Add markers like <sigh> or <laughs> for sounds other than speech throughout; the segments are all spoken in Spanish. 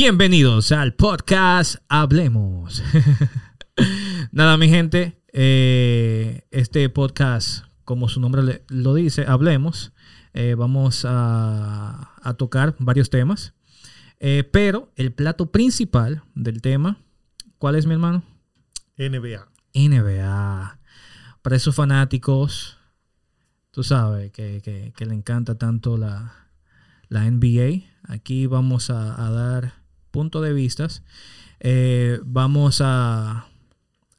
Bienvenidos al podcast Hablemos. <laughs> Nada, mi gente, eh, este podcast, como su nombre le- lo dice, Hablemos, eh, vamos a, a tocar varios temas, Eh, pero el plato principal del tema, ¿cuál es mi hermano? NBA. NBA. Para esos fanáticos, tú sabes, que, que- que le encanta tanto la, la NBA. Aquí vamos a, a dar puntos de vistas. Eh, vamos a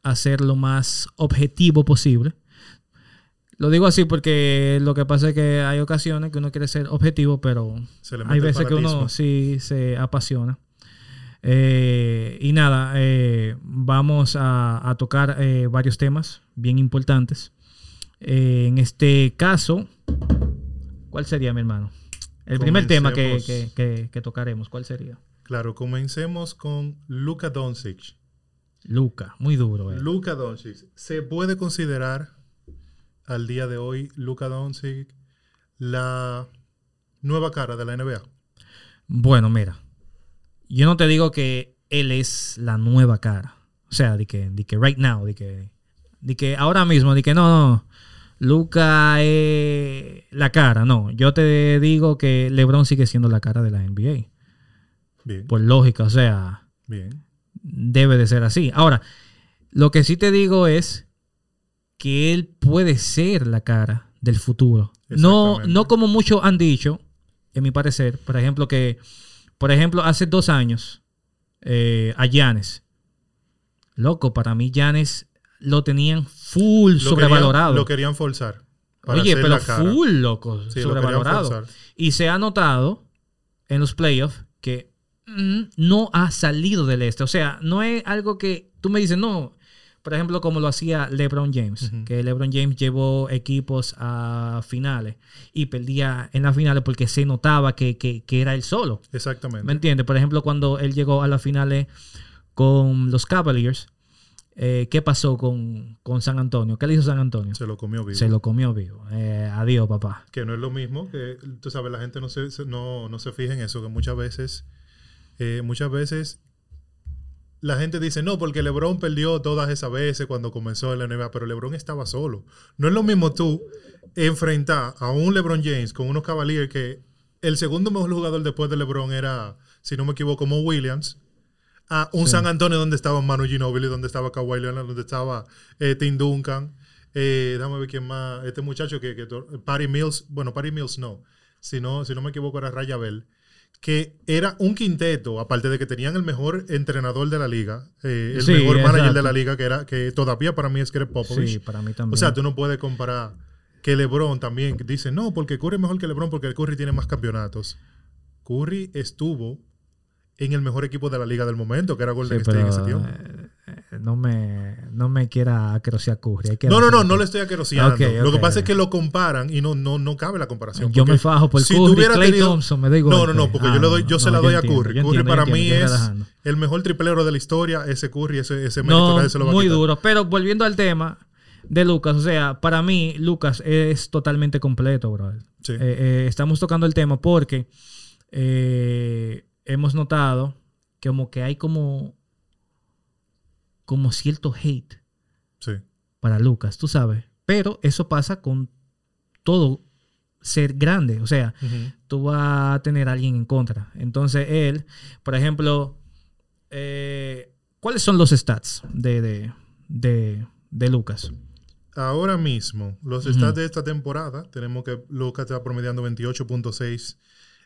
hacer lo más objetivo posible. Lo digo así porque lo que pasa es que hay ocasiones que uno quiere ser objetivo, pero hay veces que uno sí se apasiona. Eh, y nada, eh, vamos a, a tocar eh, varios temas bien importantes. En este caso, ¿cuál sería, mi hermano? El primer tema que, Comencemos. que- que- que tocaremos, ¿cuál sería? Claro, comencemos con Luka Doncic. Luca, muy duro. eh. Luka Doncic. ¿Se puede considerar al día de hoy Luka Doncic la nueva cara de la NBA? Bueno, mira, yo no te digo que él es la nueva cara. O sea, de que, de que right now, de que, de que ahora mismo, de que no, no, Luca es la cara. No, yo te digo que LeBron sigue siendo la cara de la NBA. Bien, Por lógica, o sea, bien. debe de ser así. Ahora, lo que sí te digo es que él puede ser la cara del futuro. No, no como muchos han dicho, en mi parecer. Por ejemplo, que, por ejemplo, hace dos años, eh, a Giannis. Loco, para mí Giannis lo tenían full Lo sobrevalorado. Querían, lo querían forzar. Oye, pero full, loco, Sí, sobrevalorado. Y se ha notado en los playoffs que no ha salido del este. O sea, no es algo que tú me dices, no. Por ejemplo, como lo hacía LeBron James, que LeBron James llevó equipos a finales y perdía en las finales porque se notaba que, que- que era él solo. Exactamente. ¿Me entiendes? Por ejemplo, cuando él llegó a las finales con los Cavaliers, eh, ¿qué pasó con, con San Antonio? ¿Qué le hizo San Antonio? Se lo comió vivo. Se lo comió vivo. Eh, adiós, papá. Que no es lo mismo, que tú sabes, la gente no se, se- no, no se fija en eso, que muchas veces, eh, muchas veces la gente dice, no, porque LeBron perdió todas esas veces cuando comenzó en la NBA, pero LeBron estaba solo. No es lo mismo tú enfrentar a un LeBron James con unos Cavaliers que el segundo mejor jugador después de LeBron era, si no me equivoco, Mo Williams, a un Sí. San Antonio donde estaba Manu Ginobili, donde estaba Kawhi Leonard, donde estaba eh, Tim Duncan. Eh, déjame ver quién más. Este muchacho que, que Patty Mills, bueno, Patty Mills no, si no, si no me equivoco era Raya Bell, que era un quinteto, aparte de que tenían el mejor entrenador de la liga, eh, el Sí, mejor manager exacto. de la liga, que era que todavía para mí es Greg Popovich. Sí, para mí también. O sea, tú no puedes comparar que LeBron también dice, no, porque Curry es mejor que LeBron porque el Curry tiene más campeonatos. Curry estuvo en el mejor equipo de la liga del momento, que era Golden Sí, State en ese tiempo. Eh, no me, no me quiera acrocear Curry. No, no, no, no le estoy aqueroseando. Lo que pasa es que lo comparan y no, no, no cabe la comparación. Yo me fajo por si Curry, tuviera Clay tenido- Thompson, me da igual. No, no, no, porque Ah, yo, le doy, no, yo se la doy a Curry. Curry para mí es el mejor triplero de la historia. Ese Curry, ese, ese mérito No, nadie se lo va a muy quitar. duro. Pero volviendo al tema de Lucas, o sea, para mí Lucas es totalmente completo. Sí. Eh, eh, estamos tocando el tema porque eh, hemos notado que como que hay como como cierto hate sí. para Lucas, tú sabes. Pero eso pasa con todo ser grande. O sea, tú vas a tener a alguien en contra. Entonces, él, por ejemplo, eh, ¿cuáles son los stats de, de, de, de Lucas? Ahora mismo, los stats de esta temporada, tenemos que Lucas está promediando 28.6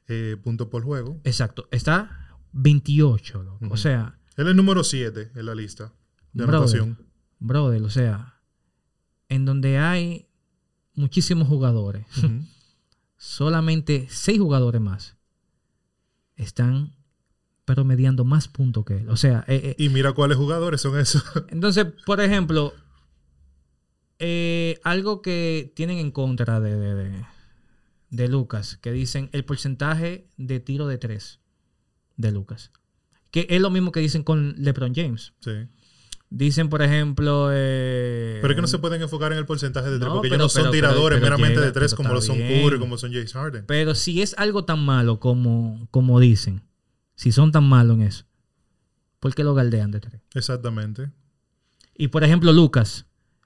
eh, puntos por juego. Exacto, está 28, loco. Ujú. O sea, Él es el número 7 en la lista de Brother. anotación. brother, o sea, en donde hay muchísimos jugadores, <laughs> solamente seis jugadores más están promediando más puntos que él. O sea, eh, eh, Y mira cuáles jugadores son esos. <laughs> Entonces, por ejemplo, eh, algo que tienen en contra de, de, de- de Lucas, que dicen el porcentaje de tiro de tres de Lucas. Que es lo mismo que dicen con LeBron James. sí. Dicen, por ejemplo... eh, Pero es que no se pueden enfocar en el porcentaje de tres, No, porque pero- ellos no son pero- tiradores pero meramente llega, de tres como lo son. Curry, como son James Harden. Pero si es algo tan malo como, como dicen, si son tan malos en eso, ¿por qué lo galdean de tres? Exactamente. Y por ejemplo, Lucas.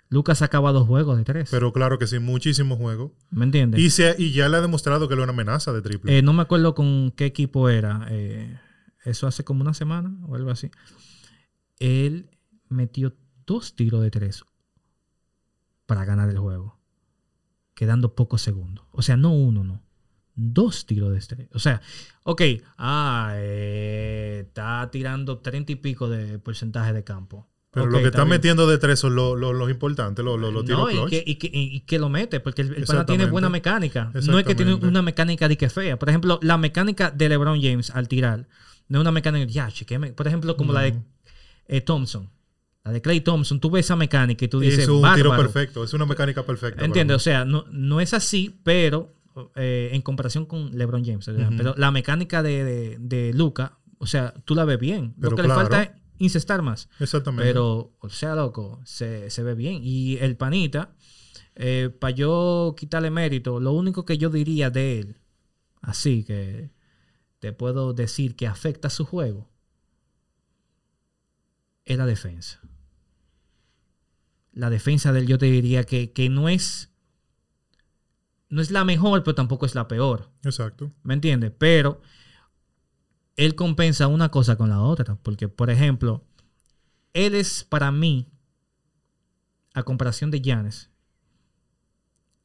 Lucas acaba dos juegos de tres. Pero claro que sí, muchísimos juegos. ¿Me entiendes? Y, se, y ya le ha demostrado que es una amenaza de triple. Eh, no me acuerdo con qué equipo era. eh, eso hace como una semana o algo así. Él metió dos tiros de tres para ganar el juego. Quedando pocos segundos. O sea, no uno, no. Dos tiros de tres. O sea, ok. Ah, eh, está tirando treinta y pico de porcentaje de campo. Pero lo que está bien. metiendo de tres son los, los- los importantes, los, los, los tiros No, y que, y, que, y que lo mete, porque el, el pana tiene buena mecánica. No es que tiene una mecánica de que fea. Por ejemplo, la mecánica de LeBron James al tirar, no es una mecánica, ya, por ejemplo, como la de eh, Thompson. La de Clay Thompson, tú ves esa mecánica y tú dices, es un tiro perfecto, es una mecánica perfecta. mí. O sea, no, no es así, pero eh, en comparación con LeBron James. Pero la mecánica de, de, de Luca, o sea, tú la ves bien. Pero Lo que claro. le falta es incestar más. Exactamente. Pero, o sea, loco, se, se ve bien. Y el panita, para yo quitarle mérito, lo único que yo diría de él, así que te puedo decir que afecta su juego, es la defensa. La defensa de él yo te diría que, que no es... No es la mejor, pero tampoco es la peor. Exacto. ¿Me entiendes? Pero él compensa una cosa con la otra. Porque, por ejemplo, él es para mí, a comparación de Giannis,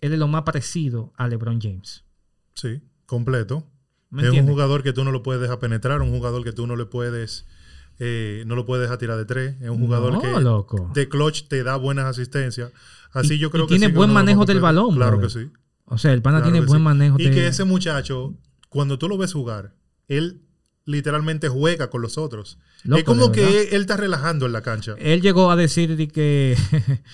él es lo más parecido a LeBron James. Sí, completo. ¿Me es un jugador que tú no lo puedes dejar penetrar, un jugador que tú no le puedes, eh, no lo puedes dejar tirar de tres. Es un jugador No, que loco. de clutch te da buenas asistencias. Así Y- yo y creo que tiene sí buen manejo del balón, Claro que sí. O sea, el pana Claro tiene buen sí. manejo Y de... que ese muchacho, cuando tú lo ves jugar, él literalmente juega con los otros. Loco, es como que él está relajando en la cancha. Él llegó a decir de que, <laughs>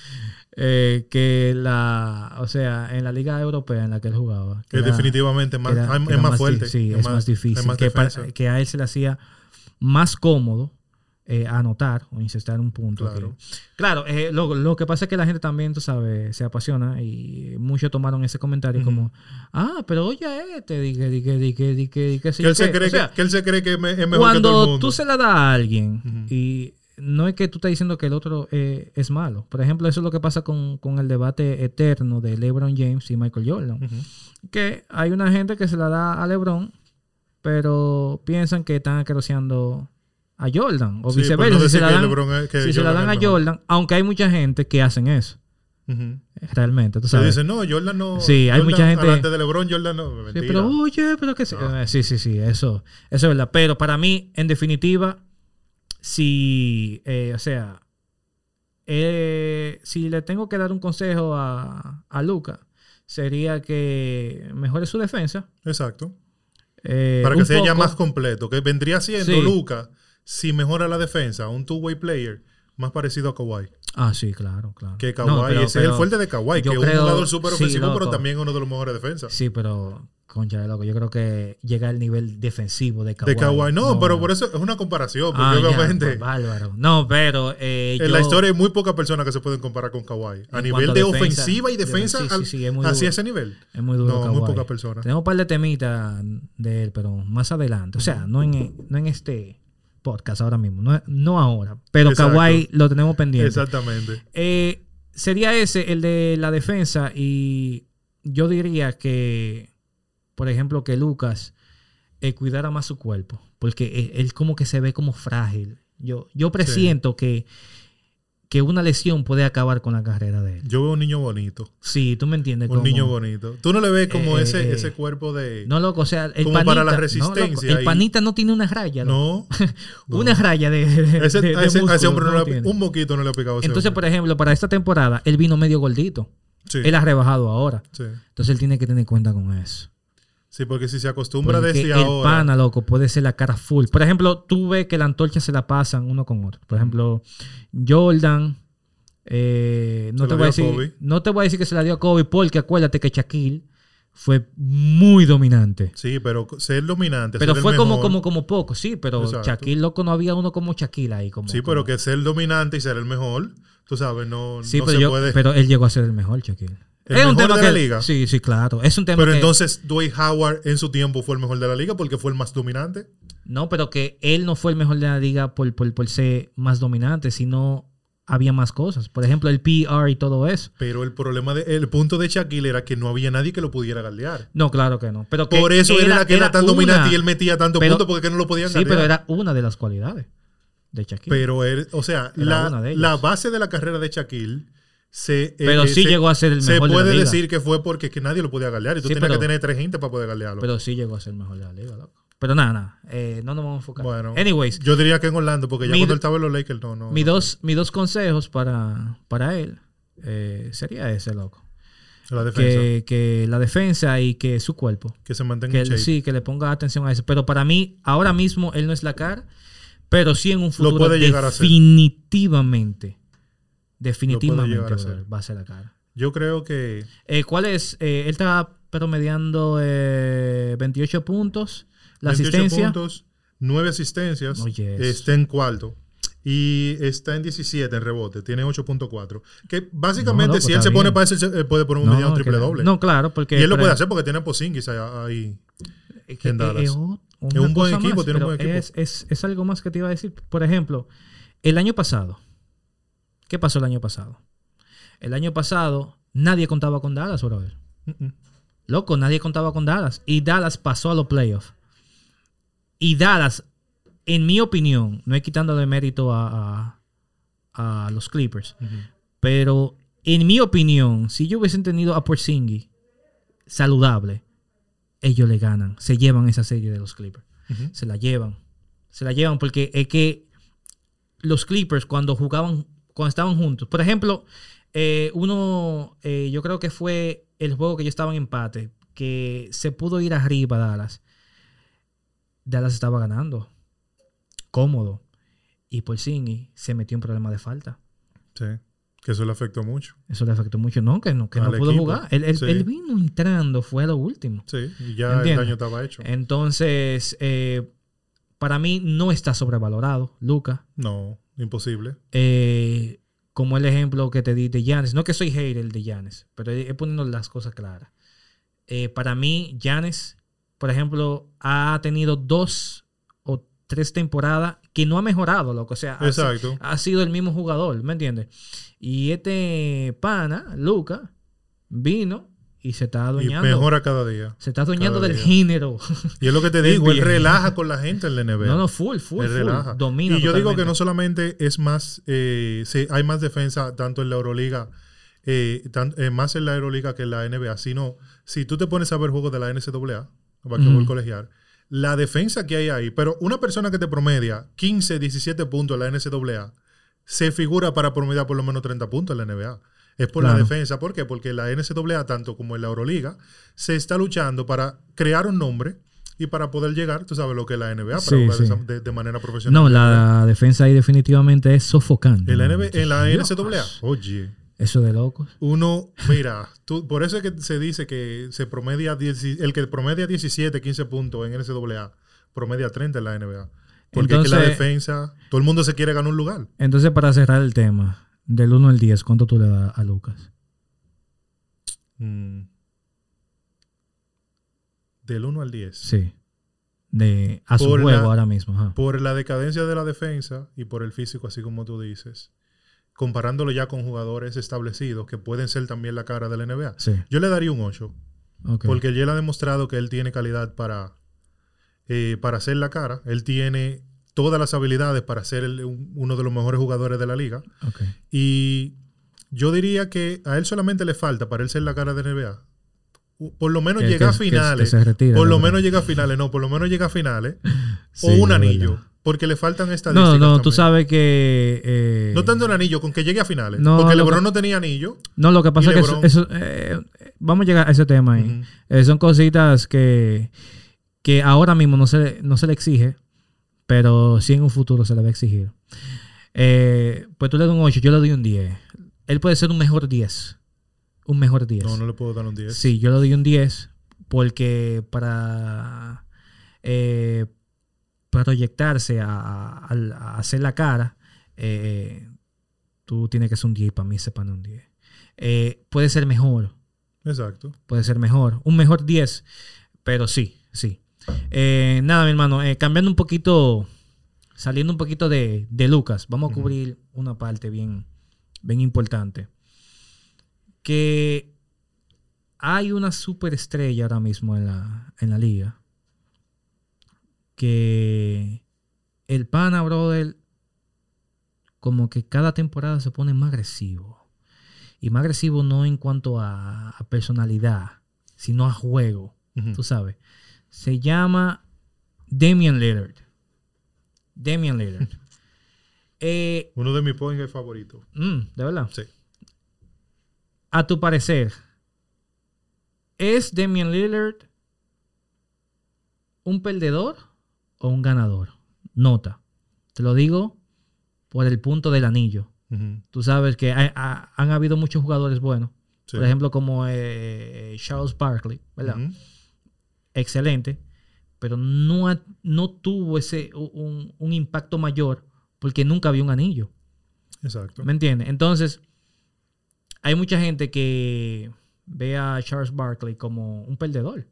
eh, que la, o sea, en la liga europea en la que él jugaba, que Que era- definitivamente más, que era- es era más fuerte. Sí, es, más, difícil. es más que, pa- defensa. que a él se le hacía más cómodo eh, anotar o incestar un punto. Claro. que- claro, eh, lo, lo que pasa es que la gente también, tú sabes, se apasiona y muchos tomaron ese comentario como, ah, pero oye este, dije, dije, dije, dije, dije, sí, que, él se qué". cree O sea, que, que él se cree que es me- es mejor que todo el cuando mundo. tú se la das a alguien y no es que tú estás diciendo que el otro eh, es malo. Por ejemplo, eso es lo que pasa con, con el debate eterno de LeBron James y Michael Jordan. Que hay una gente que se la da a LeBron, pero piensan que están acroceando a Jordan. O Sí, viceversa. no si se la dan, LeBron es- que si se la Jordan dan a. Jordan, aunque hay mucha gente que hacen eso. Realmente, tú Se sabes. dice, no, Jordan no. Sí, hay Jordan mucha gente- de LeBron, Jordan no. Sí, pero oye, pero que sí. No. Eh, Sí, sí, sí, eso, eso es verdad. Pero para mí, en definitiva, si, eh, o sea, eh, si le tengo que dar un consejo a, a Luca, sería que mejore su defensa. Eh, Para que sea ya más completo. Que vendría siendo Sí. Luca, si mejora la defensa, un two-way player más parecido a Kawhi. Ah, sí, claro, claro. Que No, Kawhi, pero- ese es el fuerte de Kawhi, que es un jugador súper sí, ofensivo, pero también uno de los mejores defensas. Sí, pero, concha de loco, yo creo que llega al nivel defensivo de Kawhi. De Kawhi, no, pero por eso es una comparación, porque Ah, ya, obviamente pues, bárbaro. No, pero eh, en yo- la historia hay muy pocas personas que se pueden comparar con Kawhi. A nivel de defensa, ofensiva y de- defensa, sí, sí, sí, es muy hacia duro. ese nivel. Es muy duro. No, muy pocas personas. Tenemos un par de temitas de él, pero más adelante. O sea, no en, no en este podcast ahora mismo. No, no ahora. Pero Exacto. Kawhi lo tenemos pendiente. Exactamente. Eh, sería ese, el de la defensa. Y yo diría que, por ejemplo, que Lucas eh, cuidara más su cuerpo. Porque él, él como que se ve como frágil. Yo, yo presiento que, que una lesión puede acabar con la carrera de él. Yo veo un niño bonito. Sí, tú me entiendes. Un como- niño bonito. Tú no le ves como Eh, ese, eh, ese cuerpo de. No, loco, o sea, el Como panita. para la no, resistencia loco, el panita no tiene una raya. loco. no. <laughs> no. Una raya de. de- Ese, de- a, de ese, a ese músculo, hombre no le un moquito no le ha picado ese Entonces, hombre. por ejemplo, para esta temporada, él vino medio gordito. Sí, Él ha rebajado ahora. sí. Entonces, él tiene que tener cuenta con eso. Sí, porque si se acostumbra Porque desde el ahora. pana, loco, puede ser la cara full. Por ejemplo, tú ves que la antorcha se la pasan uno con otro. Por ejemplo, Jordan. eh, no, Se te voy a decir, Kobe. no te voy a decir que se la dio a Kobe porque acuérdate que Shaquille fue muy dominante. Sí, pero ser dominante. Pero ser el fue como, mejor- como, como poco, sí, pero Exacto. Shaquille, loco, no había uno como Shaquille ahí. Como, Sí, como- pero que ser el dominante y ser el mejor, tú sabes, no, Sí, no pero, se yo- puede. pero él llegó a ser el mejor Shaquille. El es un mejor tema de que, la liga. Sí, sí, claro. Es un tema Pero que- entonces Dwight Howard en su tiempo fue el mejor de la liga porque fue el más dominante. No, pero que él no fue el mejor de la liga por, por, por ser más dominante, sino había más cosas. Por ejemplo, el PR y todo eso. Pero el problema, de, el punto de Shaquille era que no había nadie que lo pudiera galdear. No, claro que no. Pero que Por eso él era que era, tan una- dominante y él metía tantos pero- puntos porque que no lo podían Sí, galdear. pero era una de las cualidades de Shaquille. Pero él, o sea, Era la, la base de la carrera de Shaquille se. Pero eh, sí se- llegó a ser el Se mejor de la puede liga. decir que fue porque que nadie lo podía galdear y tú Sí, tenías pero- que tener tres gente para poder galdearlo. Pero sí llegó a ser el mejor de la liga, loco. Pero nada, nada. eh, no nos vamos a enfocar. bueno, Anyways, yo diría que en Orlando, porque ya Mi- cuando él estaba en los Lakers, no, no. mis no. dos, mis dos consejos para, para él eh, sería ese, loco. La defensa. Que, que la defensa y que su cuerpo. Que se mantenga Que en él- shape. sí, que le ponga atención a eso. Pero para mí, ahora mismo, él no es la cara. Pero sí en un futuro puede llegar a ser. Definitivamente. A ser. va a ser la cara. Yo creo que Eh, ¿Cuál es? Eh, él está promediando eh, 28 puntos. La 28 asistencia. puntos, 9 asistencias, Oh, yes. está en cuarto. Y está en 17 en rebote, tiene 8.4. Que básicamente, No, loco, si él se pone bien. para eso, él puede poner un mediano que- triple doble. No, claro, porque. y él lo puede hacer porque tiene a Porzingis ahí- es que en Dallas. es Es un buen equipo, más, tiene un buen equipo. Es, es- es algo más que te iba a decir. Por ejemplo, el año pasado. ¿Qué pasó el año pasado? El año pasado nadie contaba con Dallas, brother. Mm. Loco, nadie contaba con Dallas. Y Dallas pasó a los playoffs. Y Dallas, en mi opinión, no es quitándole mérito a, a- a los Clippers, pero en mi opinión, si yo hubiesen tenido a Porzingis saludable, ellos le ganan. Se llevan esa serie de los Clippers. Se la llevan. Se la llevan porque es que los Clippers cuando jugaban, cuando estaban juntos, por ejemplo, eh, uno, eh, yo creo que fue el juego que yo estaba en empate, que se pudo ir arriba Dallas. Dallas estaba ganando. Cómodo. Y Porzingis se metió en problema de falta. Sí, que eso le afectó mucho. Eso le afectó mucho. No, que no, que no pudo equipo. jugar. Él, él- Sí. él vino entrando, fue a lo último. Sí, y ya el daño estaba hecho. Entonces, eh, para mí no está sobrevalorado, Luca. No, imposible. Eh, como el ejemplo que te di de Giannis. No que soy hater de Giannis, pero he, poniendo las cosas claras. Eh, para mí, Giannis, por ejemplo, ha tenido dos o tres temporadas que no ha mejorado, loco. O sea, ha, Exacto. ha sido el mismo jugador, ¿me entiendes? Y este pana, Luca, vino y se está Y adueñando. mejora cada día. Se está adueñando del día. género. Y es lo que te <laughs> digo, él relaja con la gente en la NBA. No, no, full, full, Él full. relaja. Domina y yo digo que no solamente es más, eh, sí, hay más defensa tanto en la Euroliga, eh, tan- eh, más en la Euroliga que en la NBA, sino si tú te pones a ver juegos de la NCAA, basquetbol Ujú. colegial, la defensa que hay ahí, pero una persona que te promedia 15, 17 puntos en la NCAA, se figura para promediar por lo menos 30 puntos en la NBA. Es por la defensa. ¿Por qué? Porque la NCAA, tanto como en la Euroliga, se está luchando para crear un nombre y para poder llegar, tú sabes lo que es la NBA, para Sí, jugar de, sí. esa- de- de manera profesional. No, la defensa ahí definitivamente es sofocante. En la, ¿no? NB en la. NCAA, oye, Eso de locos. uno, mira, tú, por eso es que se dice que se promedia, 10 el que promedia 17, 15 puntos en NCAA, promedia 30 en la NBA. Porque es que la Entonces- defensa, todo el mundo se quiere ganar un lugar. Entonces, para cerrar el tema, del 1 al 10, ¿cuánto tú le das a Lucas? Mm. Del 1 al 10. Sí. De, a su Por juego la- ahora mismo. ajá. Por la decadencia de la defensa y por el físico, así como tú dices, comparándolo ya con jugadores establecidos que pueden ser también la cara de la NBA, Sí. yo le daría un 8. ok. Porque él ha demostrado que él tiene calidad para, eh, para hacer la cara. Él tiene todas las habilidades para ser el- un- uno de los mejores jugadores de la liga. Y yo diría que a él solamente le falta para él ser la cara de NBA. Por lo menos Que- llega a que- que- finales. se retire, por lo menos llega a finales. No, por lo menos llega a finales. <laughs> Sí, o un anillo. verdad. Porque le faltan estadísticas. No, no, tú sabes que. eh, No tanto un anillo, con que llegue a finales. No, porque LeBron no tenía anillo. No, lo que pasa es que eso, LeBron- eso, eh, vamos a llegar a ese tema ahí. Eh, son cositas que, que ahora mismo no se, no se le exige, pero sí en un futuro se le va a exigir. Eh, pues tú le das un 8, yo le doy un 10. Él puede ser un mejor 10. Un mejor 10. No, no le puedo dar un 10. Sí, yo le doy un 10 porque para eh, proyectarse a, a- a hacer la cara, eh, tú tienes que ser un 10 para mí se pone un 10. Eh, puede ser mejor, Exacto. puede ser mejor. Un mejor 10, pero sí, sí. Eh, nada, mi hermano, eh, cambiando un poquito, saliendo un poquito de, de Lucas, vamos a cubrir una parte bien, bien importante. Que hay una superestrella ahora mismo en la, en la liga. Que el pana, brother, como que cada temporada se pone más agresivo. Y más agresivo no en cuanto a, a personalidad, sino a juego. Tú sabes. Se llama Damian Lillard. Damian Lillard. <laughs> Eh, Uno de mis points favoritos. mm, de verdad. Sí. A tu parecer, ¿es Damian Lillard un perdedor o un ganador? Nota. Te lo digo por el punto del anillo. Tú sabes que ha- han habido muchos jugadores buenos. Sí. Por ejemplo, como eh, Charles Barkley, ¿verdad? Ujú. Excelente, pero no, ha- no tuvo ese un, un impacto mayor porque nunca vio un anillo. Exacto. ¿Me entiendes? Entonces, hay mucha gente que ve a Charles Barkley como un perdedor.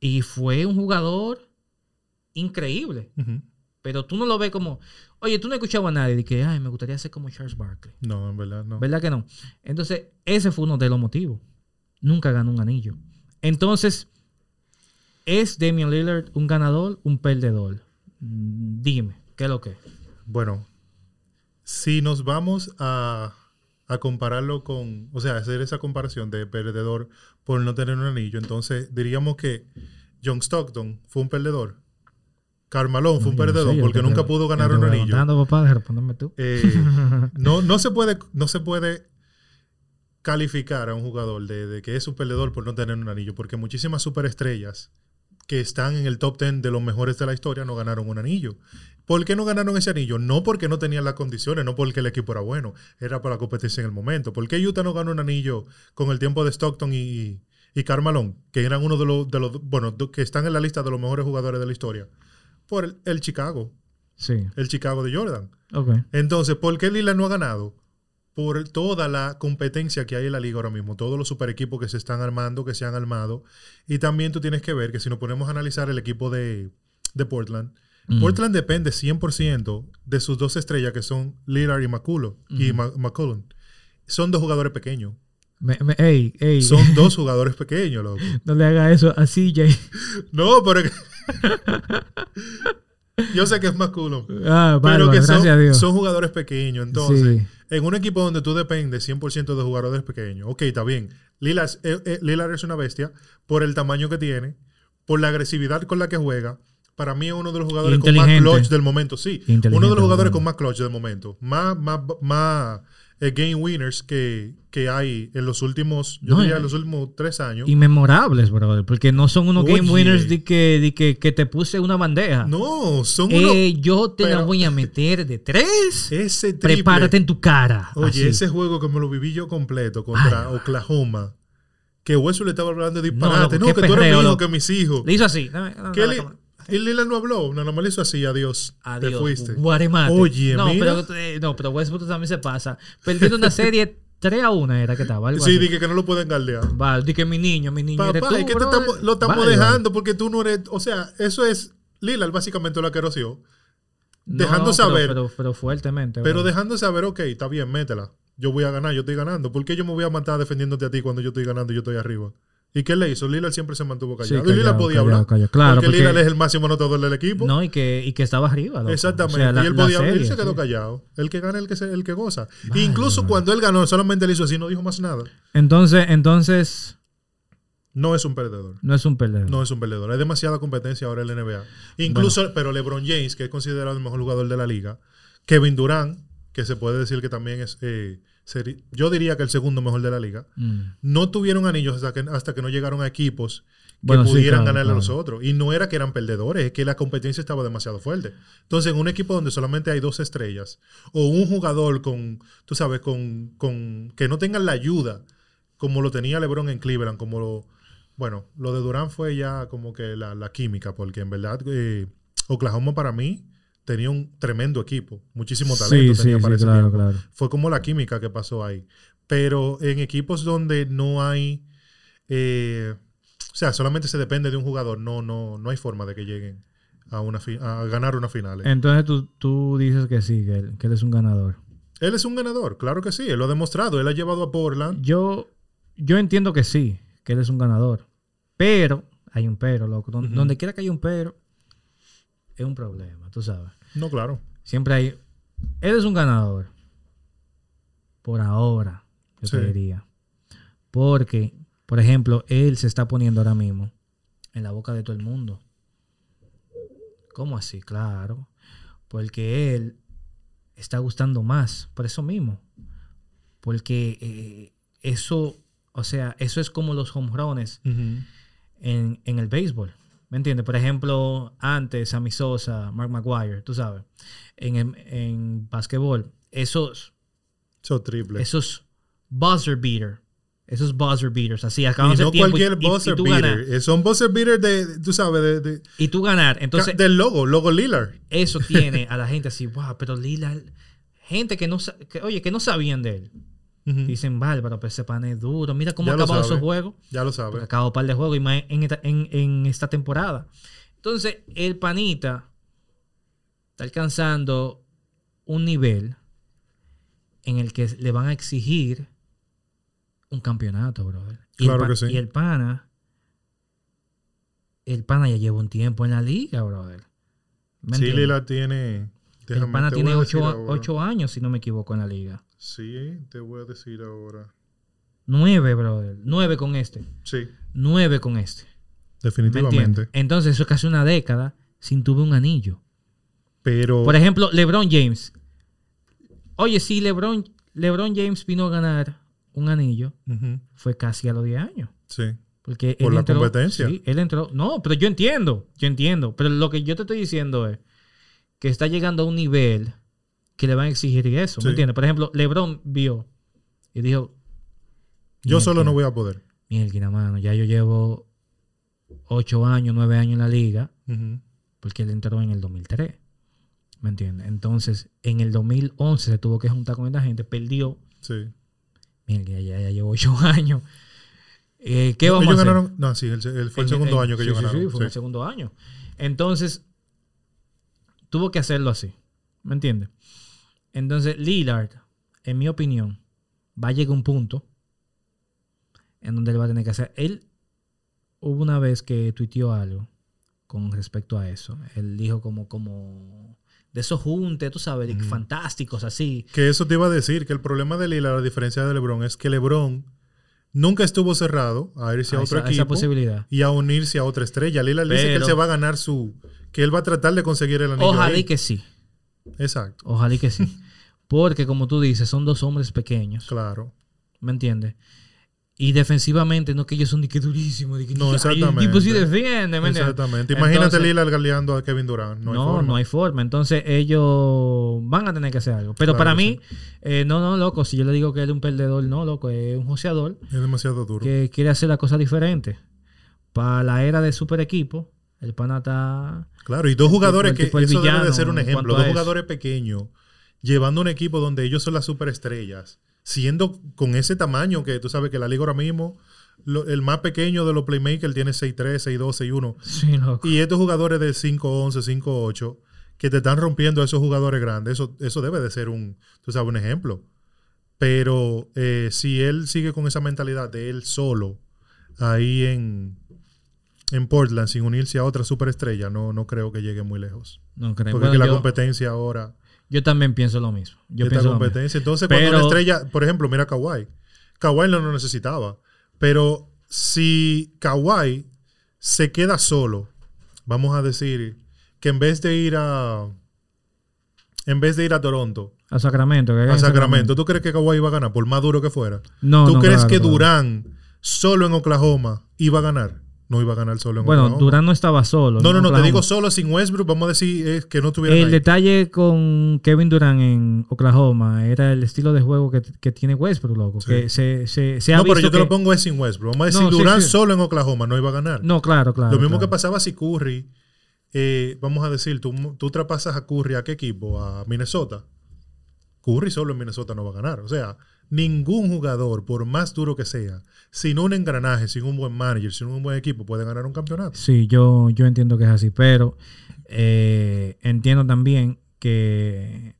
Y fue un jugador increíble. Pero tú no lo ves como, oye, tú no escuchabas a nadie de que, ay, me gustaría ser como Charles Barkley. No, en verdad no. ¿Verdad que no? Entonces, ese fue uno de los motivos. Nunca ganó un anillo. Entonces, ¿es Damian Lillard un ganador, un perdedor? Dime, ¿qué es lo que? es? Bueno, si nos vamos a, a compararlo con, o sea, hacer esa comparación de perdedor por no tener un anillo, entonces diríamos que John Stockton fue un perdedor. Carmalón fue un Yo no sé, perdedor porque nunca pudo ganar un anillo. papá, tú. Eh, <laughs> no, no se puede, no se puede calificar a un jugador de, de que es un perdedor por no tener un anillo, porque muchísimas superestrellas que están en el top 10 de los mejores de la historia no ganaron un anillo. ¿Por qué no ganaron ese anillo? No porque no tenían las condiciones, no porque el equipo era bueno, era para la competencia en el momento. ¿Por qué Utah no ganó un anillo con el tiempo de Stockton y, y Carmalón, que eran uno de los, de los, bueno, que están en la lista de los mejores jugadores de la historia? Por el, el Chicago, Sí, el Chicago de Jordan. ok. Entonces, ¿por qué Lillard no ha ganado? Por toda la competencia que hay en la liga ahora mismo, todos los super equipos que se están armando, que se han armado. Y también tú tienes que ver que si nos ponemos a analizar el equipo de, de Portland, Mm. Portland depende 100% de sus dos estrellas que son Lillard y McCullough. Y Ma- McCollum. Son dos jugadores pequeños. Me- me- ey, ey, Son <laughs> dos jugadores pequeños, loco. no le haga eso a CJ. <laughs> No, pero... <laughs> Yo sé que es McCullough. Ah, Pero bárbaro, que gracias a son, Dios. son jugadores pequeños. Entonces, Sí. En un equipo donde tú dependes 100% de jugadores pequeños, ok, está bien. Lillard, eh, eh, Lillard es una bestia por el tamaño que tiene, por la agresividad con la que juega. Para mí es uno de los jugadores con más clutch del momento. Sí, uno de los jugadores con más clutch del momento. Más, más, más eh, game winners que, que hay en los últimos, yo No, diría eh, en los últimos tres años. Inmemorables, brother. Porque no son unos game winners de que, de que, que te puse una bandeja. No, son unos... Eh, yo te la pero- voy a <laughs> meter de tres. Ese triple, Prepárate en tu cara. Oye, Así. ese juego que me lo viví yo completo contra Ay, Oklahoma. Que Wesley le estaba hablando de No, disparate. loco, No, qué que tú eres mi hijo, loco. que mis hijos. Le hizo así. Dame- dame ¿Qué la cámara. Y Lillard no habló. No, nomás le hizo así. Adiós. Adiós. Te fuiste. Guaremate. Oye, no, mira. Pero, eh, no, pero Westbrook también se pasa. Perdiendo una serie <laughs> 3 a 1 era que estaba. Algo Sí, dije que no lo pueden galdear. Va, di que mi niño, mi niño eres Papá, tú, es que te brother. estamos- lo estamos Vale, dejando porque tú no eres. O sea, eso es. Lillard básicamente lo. No, dejando no, saber. Pero, pero, fuertemente. Pero dejando saber, ok, está bien, métela. Yo voy a ganar, yo estoy ganando. ¿Por qué yo me voy a matar defendiéndote a ti cuando yo estoy ganando y yo estoy arriba? ¿Y qué le hizo? Lillard siempre se mantuvo Sí, callado. y Lillard podía callado, hablar. callado. Claro, porque, porque- Lillard es el máximo anotador del equipo. No, y que, y que estaba arriba. loco. Exactamente. O sea, la- y él, podía, él serie, se quedó sí. callado. El que gana es el que, se- el que goza. Incluso cuando él ganó, solamente le hizo así, no dijo más nada. Entonces, entonces, No es un perdedor. no es un perdedor. No es un perdedor. Hay demasiada competencia ahora en la NBA. Incluso, pero LeBron James, que es considerado el mejor jugador de la liga. Kevin Durant, que se puede decir que también es, eh, seri- yo diría que el segundo mejor de la liga. Mm. No tuvieron anillos hasta que, hasta que no llegaron a equipos que Bueno, sí, pudieran claro, ganarle a los otros. Y no era que eran perdedores, es que la competencia estaba demasiado fuerte. Entonces, en un equipo donde solamente hay dos estrellas, o un jugador con, tú sabes, con, con que no tengan la ayuda, como lo tenía LeBron en Cleveland, como lo, bueno, lo de Durán fue ya como que la, la química, porque en verdad eh, Oklahoma para mí tenía un tremendo equipo, muchísimo Sí, talento sí, tenía sí, para ese claro, claro. Fue como la química que pasó ahí. Pero en equipos donde no hay, eh, o sea, solamente se depende de un jugador, no, no, no hay forma de que lleguen a, una a ganar una final. Entonces tú, tú dices que sí, que él, que él es un ganador. Él es un ganador, claro que sí, él lo ha demostrado, él ha llevado a Portland. Yo, yo entiendo que sí, que él es un ganador. Pero, hay un pero, loco. Donde quiera que haya un pero, es un problema, tú sabes. No, claro. Siempre hay. Él es un ganador. Por ahora, yo te diría. Porque, por ejemplo, él se está poniendo ahora mismo en la boca de todo el mundo. ¿Cómo así? Claro. Porque él está gustando más. Por eso mismo. Porque eh, eso, o sea, eso es como los home runs en, en el béisbol. ¿Me entiendes? Por ejemplo, antes Sammy Sosa, Mark Maguire, tú sabes, en, en, en basquetbol, esos, Eso triple. esos buzzer beater, esos buzzer beaters, así, acaban y no tiempo cualquier y, y buzzer tú beater. ganar, Eh, Son buzzer beater de, tú sabes, de, de- y tú ganar. Entonces, del logo, logo Lillard. eso tiene a la gente así, wow, pero Lila, gente que no, que, oye, que no sabían de él. Dicen, bárbaro, pero ese pan es duro. Mira cómo ha acabado esos juegos. Ya lo sabes. acabó un par de juegos y más en esta, en- en esta temporada. Entonces, el panita está alcanzando un nivel en el que le van a exigir un campeonato, brother. Y Claro el que sí. Y el pana, el pana ya lleva un tiempo en la liga, brother. ¿Me Sí, entiendes? Lillard tiene. el pana tiene voy a decir ocho, ahora. ocho años, si no me equivoco, en la liga. Sí, te voy a decir ahora. Nueve, brother. Nueve con este. Sí, Nueve con este. ¿Me definitivamente. Entonces, eso es casi una década sin tuve un anillo. Pero. Por ejemplo, LeBron James. Oye, si LeBron, LeBron James vino a ganar un anillo, fue casi a los 10 años. sí. Porque Por él la entró- competencia. Sí, él entró. No, pero yo entiendo. Yo entiendo. Pero lo que yo te estoy diciendo es que está llegando a un nivel que le van a exigir eso. Sí. ¿Me entiendes? Por ejemplo, LeBron vio y dijo: Yo "Mierda, solo no voy a poder. Mierda, mano, ya yo llevo 8 años, 9 años en la liga. Porque él entró en el 2003. ¿Me entiendes? Entonces, en el 2011 se tuvo que juntar con esta gente, perdió. Sí. Que ya, ya llevo ocho <laughs> años. Eh, ¿Qué vamos ellos a hacer? ganaron. No, sí, el, el- fue el segundo año que sí, ellos sí, ganaron. Sí, fue el segundo año. Entonces, tuvo que hacerlo así. ¿Me entiendes? Entonces, Lillard, en mi opinión, va a llegar a un punto en donde él va a tener que hacer. Él hubo una vez que tuiteó algo con respecto a eso. Él dijo como, como de esos juntes, tú sabes, fantásticos así. Que eso te iba a decir, que el problema de Lillard, a diferencia de LeBron, es que LeBron nunca estuvo cerrado a irse a, a otro esa, a esa equipo posibilidad. y a unirse a otra estrella. Lillard dice que él se va a ganar su... Que él va a tratar de conseguir el anillo Ojalá ahí. y que sí. Exacto, Ojalá y que sí. <laughs> Porque, como tú dices, son dos hombres pequeños. claro. ¿Me entiendes? Y defensivamente, no que ellos son de que durísimos, de que No, "Ay, exactamente. El tipo sí defiende, ¿me entiendes? Exactamente. Imagínate Entonces- Lillard galeando a Kevin Durant. No, No, hay no, forma. hay forma. Entonces ellos van a tener que hacer algo. Pero Claro para mí, eh, no, no, loco, si yo le digo que él es un perdedor, no, loco, es un joseador Es demasiado duro. que quiere hacer la cosa diferente. Para la era de super equipo, el pana está... Claro, y dos jugadores tipo- que eso debe de ser un ejemplo. Dos jugadores pequeños llevando un equipo donde ellos son las superestrellas, siendo con ese tamaño que tú sabes que la liga ahora mismo, lo- el más pequeño de los playmakers tiene 6'3, 6'2, 6'1. Sí, loco. Y estos jugadores de 5'11, 5'8, que te están rompiendo a esos jugadores grandes, eso, eso debe de ser un, tú sabes, un ejemplo. Pero eh, si él sigue con esa mentalidad de él solo, ahí en, en Portland, sin unirse a otra superestrella, no, no creo que llegue muy lejos. No creo. Porque Bueno, la yo, competencia ahora, yo también pienso lo mismo. Yo esta pienso lo mismo. competencia. Entonces, cuando una estrella, por ejemplo, mira a Kawhi. Kawhi no lo necesitaba. Pero si Kawhi se queda solo, vamos a decir que en vez de ir a. En vez de ir a Toronto, A Sacramento. que a hagan Sacramento, ¿tú crees que Kawhi iba a ganar? Por más duro que fuera. No, ¿Tú no, crees claro, que claro. Durán, solo en Oklahoma, iba a ganar? No iba a ganar solo en Bueno, Oklahoma. Durán no estaba solo. No, no, no, te digo solo sin Westbrook, vamos a decir eh, que no estuviera El ahí. detalle con Kevin Durant en Oklahoma era el estilo de juego que, que tiene Westbrook, loco. Sí. Que se, se, se ha No, pero visto yo te lo pongo es sin Westbrook. Vamos a decir, No, Durán sí. solo en Oklahoma no iba a ganar. No, claro, claro. lo mismo que pasaba si Curry eh, vamos a decir, tú, tú traspasas a Curry a qué equipo? A Minnesota. Curry solo en Minnesota no va a ganar. O sea, ningún jugador, por más duro que sea, sin un engranaje, sin un buen manager, sin un buen equipo, puede ganar un campeonato. Sí, yo, yo entiendo que es así, pero eh, entiendo también que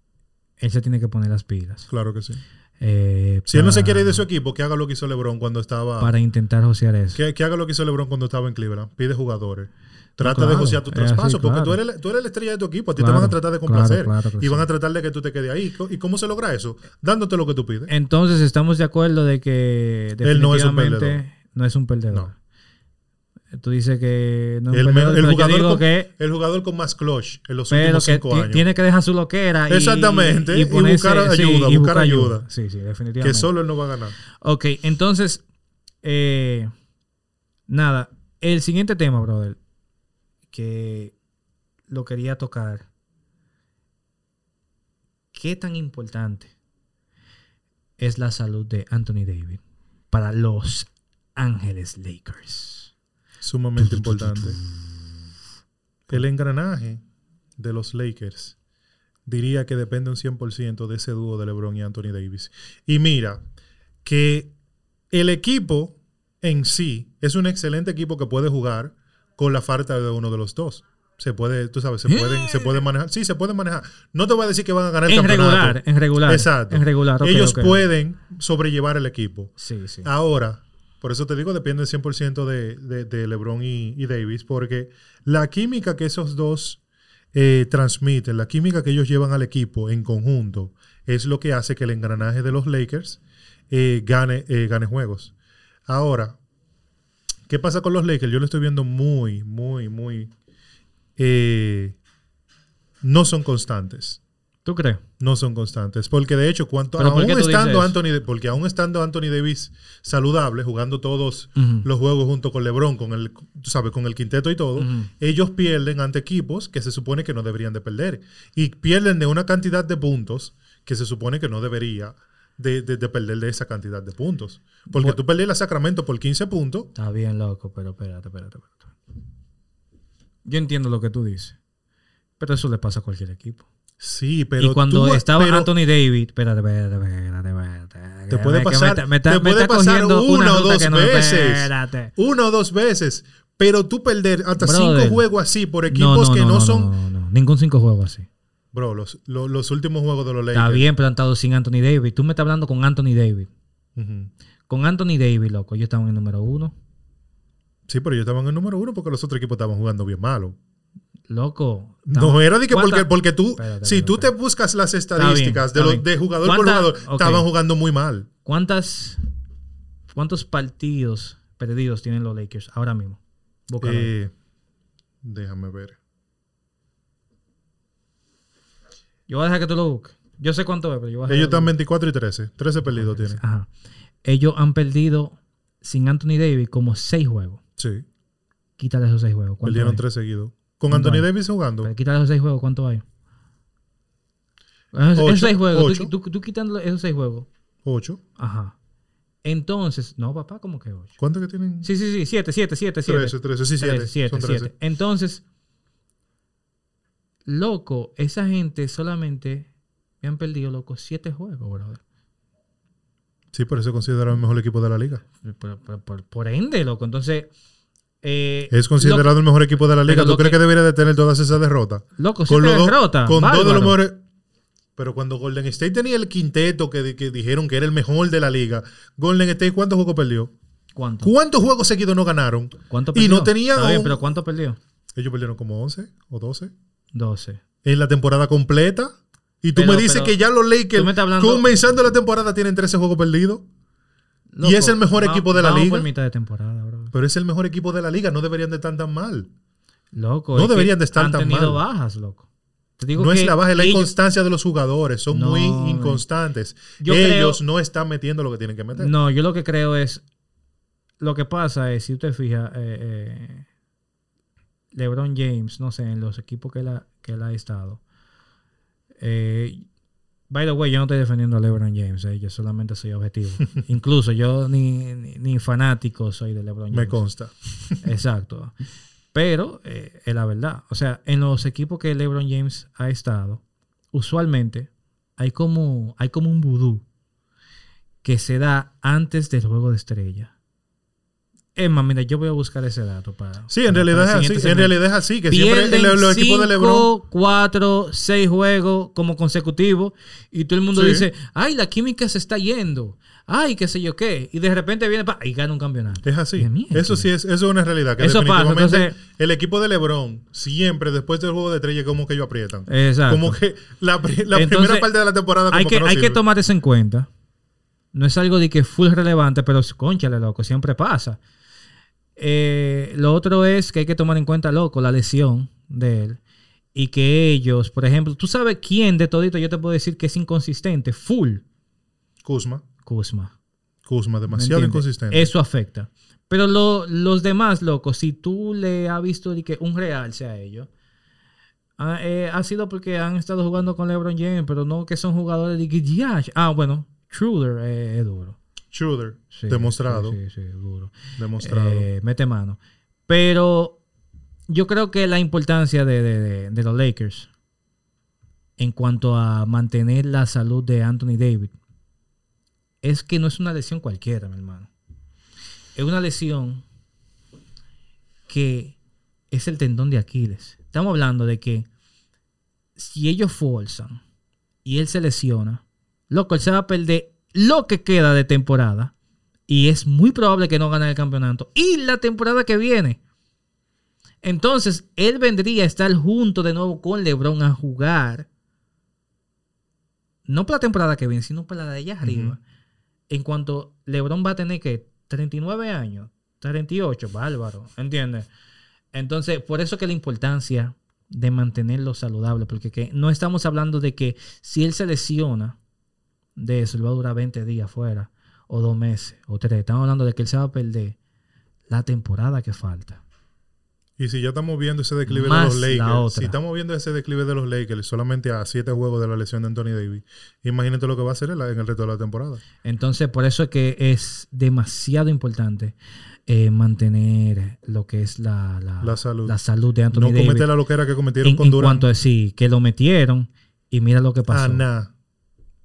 él se tiene que poner las pilas. Claro que sí. eh, Si él no se quiere ir de su equipo, que haga lo que hizo LeBron cuando estaba. Para intentar josear eso. Que, que haga lo que hizo LeBron cuando estaba en Cleveland. Pide jugadores. Trata claro, de josear tu así, traspaso. porque tú, eres, tú eres la estrella de tu equipo. A ti te van a tratar de complacer. y van a tratar de que tú te quedes ahí. ¿Y cómo se logra eso? Dándote lo que tú pides. Entonces estamos de acuerdo de que Él no es un definitivamente no es un perdedor. Tú dices que no es El, perdedor, el jugador con, que, el jugador con más clutch en los pero últimos que cinco años. tiene que dejar su loquera y, Exactamente, y ponerse- buscar ayuda, sí, buscar ayuda. Sí, sí, definitivamente. que solo él no va a ganar. Ok, entonces, eh, nada, el siguiente tema, brother, que lo quería tocar. ¿Qué tan importante es la salud de Anthony Davis para los Ángeles Lakers? Sumamente importante. El engranaje de los Lakers diría que depende un 100% de ese dúo de LeBron y Anthony Davis. Y mira, que el equipo en sí es un excelente equipo que puede jugar con la falta de uno de los dos. Se puede, tú sabes, se pueden, se puede manejar. Sí, se puede manejar. No te voy a decir que van a ganar el En campeonato. regular, en regular. Exacto. En regular, Ellos pueden sobrellevar el equipo. Sí, sí. Ahora, por eso te digo, depende 100% de, de, de LeBron y, y Davis, porque la química que esos dos eh, transmiten, la química que ellos llevan al equipo en conjunto, es lo que hace que el engranaje de los Lakers eh, gane, eh, gane juegos. Ahora, ¿qué pasa con los Lakers? Yo lo estoy viendo muy, muy, muy... eh, no son constantes. ¿Tú crees? No son constantes. Porque de hecho, cuanto, ¿Pero por aún estando? Anthony, porque aún estando Anthony Davis saludable, jugando todos los juegos junto con LeBron, con el, tú sabes, con el quinteto y todo, ellos pierden ante equipos que se supone que no deberían de perder. Y pierden de una cantidad de puntos que se supone que no debería de, de- de perder de esa cantidad de puntos. Porque Bueno. tú perdiste a Sacramento por 15 puntos. Está bien loco, pero espérate, espérate, espérate. Yo entiendo lo que tú dices. Pero eso le pasa a cualquier equipo. Sí, pero y cuando tú- estaba pero Anthony Davis, espérate, espérate, espérate, espérate. Te puede Que me pasar- me está- te puede pasar una una o dos que no- veces. Espérate. Una o dos veces. Pero tú perder hasta Brother. cinco juegos así por equipos no, que no, no, no, son... no, no. Ningún cinco juegos así. Bro, los, los, los últimos juegos de los Lakers. Está bien plantado sin Anthony Davis. Tú me estás hablando con Anthony Davis. Con Anthony Davis, loco. Ellos estaban en el número uno. Sí, pero ellos estaban en el número uno porque los otros equipos estaban jugando bien malo. Loco. No era de que porque, ¿Cuánta- porque tú, Espérate, si tú te buscas las estadísticas está de, los- de jugador por ¿Cuánta- jugador, estaban jugando muy mal. ¿Cuántas, ¿Cuántos partidos perdidos tienen los Lakers ahora mismo? Eh, déjame ver. Yo voy a dejar que tú lo busques. Yo sé cuánto es, pero yo voy a dejar Ellos están 24 y 13. 13 perdidos tienen. Ajá. Ellos han perdido sin Anthony Davis como seis juegos. Sí. Quítale esos seis juegos. ¿Cuánto Perdieron hay? tres seguidos. Con ¿Cuánto Anthony hay? Davis jugando. Pero quítale esos seis juegos, ¿cuánto hay? Esos, esos Ocho, seis juegos. ocho. Tú, tú, tú quitándole esos seis juegos. 8. Ajá. Entonces, no, papá, como que ocho. ¿Cuántos que tienen? Sí, sí, sí, siete, siete, siete, siete. 13, 13. Sí, 7. Trece, siete, Son 13. siete. Entonces, loco, esa gente solamente me han perdido, loco, siete juegos, brother. Sí, por eso se considera el mejor equipo de la liga. Por, por- por- por ende, loco. Entonces, eh, Es considerado el mejor equipo de la liga. ¿Tú crees que- que, debería de tener todas esas derrotas? Loco, Con los derrotas. Con dos de los mejores. Pero cuando Golden State tenía el quinteto que, que dijeron que era el mejor de la liga, Golden State, ¿cuántos juegos perdió? ¿Cuánto? ¿Cuántos juegos seguidos no ganaron? ¿Cuánto Y perdió? no tenían bien, pero ¿cuánto perdió? Ellos perdieron como 11 o 12 12. en la temporada completa. Y tú Pero- me dices pero- que ya los Lakers, hablando- comenzando la temporada, tienen 13 juegos perdidos. Loco, Y es el mejor va- equipo de la liga. por mitad de temporada, bro. Pero es el mejor equipo de la liga. No deberían de estar tan mal. Loco. No deberían de estar han tan tenido mal. bajas, loco. Te digo No que es la baja, es la ellos- inconstancia de los jugadores. Son No, muy man. inconstantes. Yo Ellos creo- no están metiendo lo que tienen que meter. No, yo lo que creo es. Lo que pasa es, si usted fija, eh, eh, LeBron James, no sé, en los equipos que él ha, que él ha estado. eh, by the way, yo no estoy defendiendo a LeBron James, eh, yo solamente soy objetivo. <laughs> Incluso yo ni, ni, ni fanático soy de LeBron James. Me consta. <laughs> Exacto. Pero eh, es la verdad. O sea, en los equipos que LeBron James ha estado, usualmente hay como, hay como un vudú que se da antes del juego de estrella. Más, mira, yo voy a buscar ese dato para. Sí, en para- realidad para es así. En realidad es así. Que siempre Pierden los, los equipos de LeBron. 5, 4, 6 juegos como consecutivos y todo el mundo Sí. dice, ay, la química se está yendo, ay, qué sé yo qué, y de repente viene pa, y gana un campeonato. Es así. Eso sí es, eso es una realidad. Que Eso pasa, entonces- el equipo de LeBron siempre después del juego de estrella como que ellos aprietan. Exacto. Como que la, pri- la Entonces, primera parte de la temporada como hay que, no hay que tomar eso en cuenta. No es algo de que full relevante, pero conchale, loco, siempre pasa. Eh, lo otro es que hay que tomar en cuenta, loco, la lesión de él. Y que ellos, por ejemplo, tú sabes quién de todito yo te puedo decir que es inconsistente, full, Kuzma. Kuzma. Kuzma, ¿me demasiado inconsistente. Eso afecta. Pero lo- los demás, loco, si tú le has visto de que un realce a ellos, ha, eh, ha sido porque han estado jugando con LeBron James, pero no que son jugadores de que. Ah, bueno, Schroeder eh, es duro. Sí, demostrado. Sí, sí, sí, duro. Demostrado. Eh, mete mano. Pero yo creo que la importancia de, de- de- de los Lakers en cuanto a mantener la salud de Anthony David es que no es una lesión cualquiera, mi hermano. Es una lesión que es el tendón de Aquiles. Estamos hablando de que si ellos forzan y él se lesiona, loco, él se va a perder lo que queda de temporada y es muy probable que no gane el campeonato y la temporada que viene. Entonces, él vendría a estar junto de nuevo con LeBron a jugar. No para la temporada que viene, sino para la de allá arriba. En cuanto LeBron va a tener que 39 años, 38, bárbaro, ¿entiendes? Entonces, por eso que la importancia de mantenerlo saludable, porque que no estamos hablando de que si él se lesiona de eso, él va a durar 20 días fuera, o dos meses, o tres. Estamos hablando de que él se va a perder la temporada que falta. Y si ya estamos viendo ese declive Más de los la Lakers, si estamos viendo ese declive de los Lakers solamente a siete juegos de la lesión de Anthony Davis, imagínate lo que va a hacer en, en el resto de la temporada. Entonces, por eso es que es demasiado importante eh, mantener lo que es la, la, La salud. la salud de Anthony No Davis. comete la loquera que cometieron en, con en Durant. cuanto a sí, que lo metieron y mira lo que pasó. Ah.